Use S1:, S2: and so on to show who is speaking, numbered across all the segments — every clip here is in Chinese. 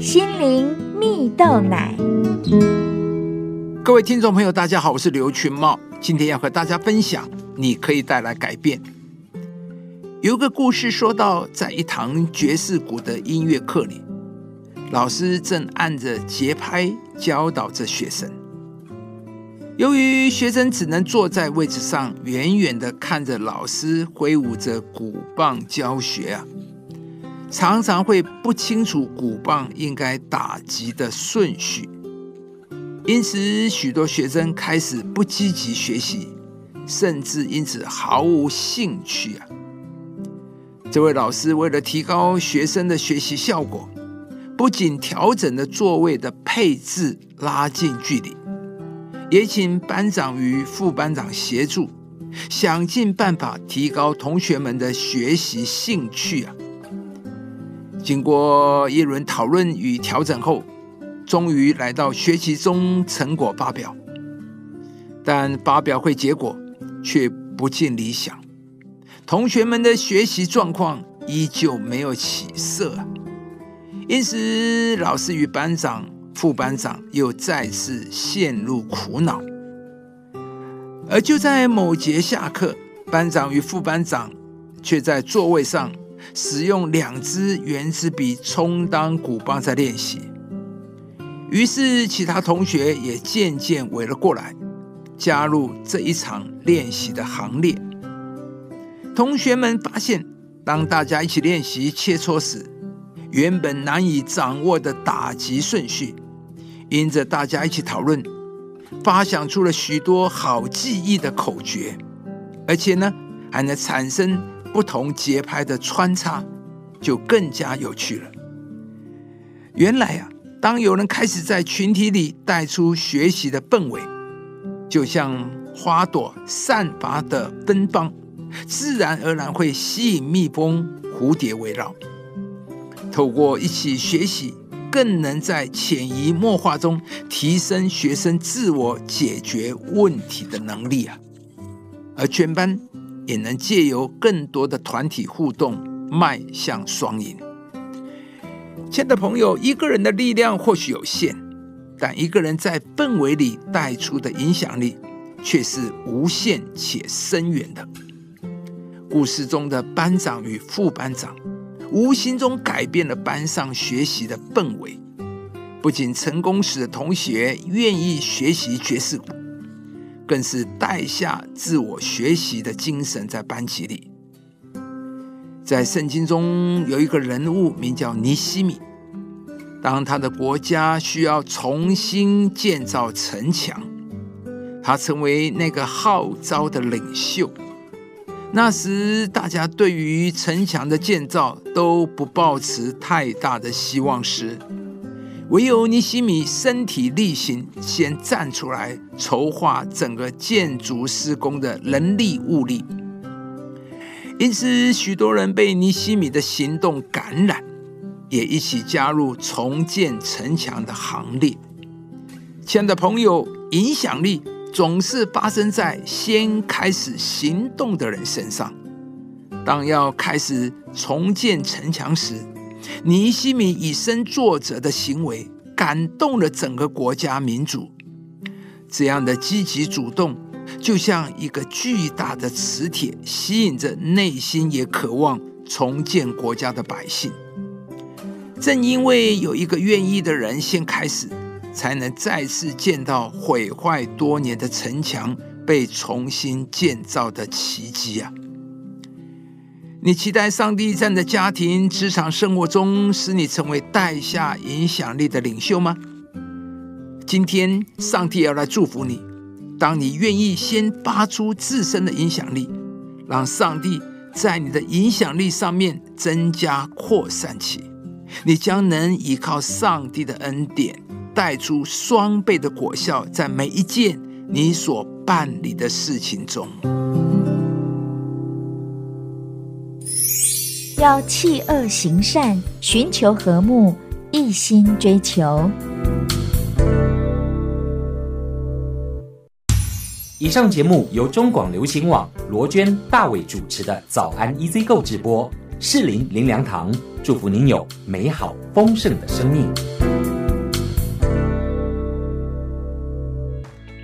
S1: 心灵蜜豆奶。
S2: 各位听众朋友，大家好，我是刘群茂，今天要和大家分享，你可以带来改变。有个故事说到，在一堂爵士鼓的音乐课里，老师正按着节拍教导着学生。由于学生只能坐在位置上，远远的看着老师挥舞着鼓棒教学啊，常常会不清楚鼓棒应该打击的顺序，因此许多学生开始不积极学习，甚至因此毫无兴趣啊。这位老师为了提高学生的学习效果，不仅调整了座位的配置，拉近距离，也请班长与副班长协助，想尽办法提高同学们的学习兴趣啊！经过一轮讨论与调整后，终于来到学习中成果发表，但发表会结果却不尽理想。同学们的学习状况依旧没有起色，因此老师与班长、副班长又再次陷入苦恼。而就在某节下课，班长与副班长却在座位上使用两支圆珠笔充当鼓棒在练习。于是，其他同学也渐渐围了过来，加入这一场练习的行列。同学们发现，当大家一起练习切磋时，原本难以掌握的打击顺序，因着大家一起讨论，发想出了许多好记忆的口诀，而且呢，还能产生不同节拍的穿插，就更加有趣了。原来啊，当有人开始在群体里带出学习的氛围，就像花朵散发的芬芳。自然而然会吸引蜜蜂、蝴蝶围绕。透过一起学习，更能在潜移默化中提升学生自我解决问题的能力啊！而全班也能借由更多的团体互动，迈向双赢。亲爱的朋友，一个人的力量或许有限，但一个人在氛围里带出的影响力却是无限且深远的。故事中的班长与副班长，无形中改变了班上学习的氛围。不仅成功使同学愿意学习爵士鼓，更是带下自我学习的精神在班级里。在圣经中有一个人物名叫尼西米，当他的国家需要重新建造城墙，他成为那个号召的领袖。那时，大家对于城墙的建造都不抱持太大的希望时，唯有尼西米身体力行，先站出来筹划整个建筑施工的人力物力。因此，许多人被尼西米的行动感染，也一起加入重建城墙的行列。亲爱的朋友，影响力。总是发生在先开始行动的人身上。当要开始重建城墙时，尼西米以身作则的行为感动了整个国家民主。这样的积极主动，就像一个巨大的磁铁，吸引着内心也渴望重建国家的百姓。正因为有一个愿意的人先开始。才能再次见到毁坏多年的城墙被重新建造的奇迹啊！你期待上帝在家庭、职场生活中使你成为带下影响力的领袖吗？今天，上帝要来祝福你。当你愿意先发出自身的影响力，让上帝在你的影响力上面增加扩散起，你将能依靠上帝的恩典。带出双倍的果效，在每一件你所办理的事情中，
S1: 要弃恶行善，寻求和睦，一心追求。
S3: 以上节目由中广流行网罗娟、大伟主持的《早安 EZ 购》直播。适龄灵粮堂祝福您有美好丰盛的生命。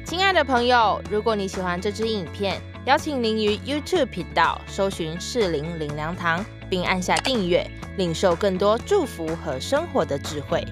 S4: 亲爱的朋友，如果你喜欢这支影片，邀请您于 YouTube 频道搜寻适龄林粮堂，并按下订阅，领受更多祝福和生活的智慧。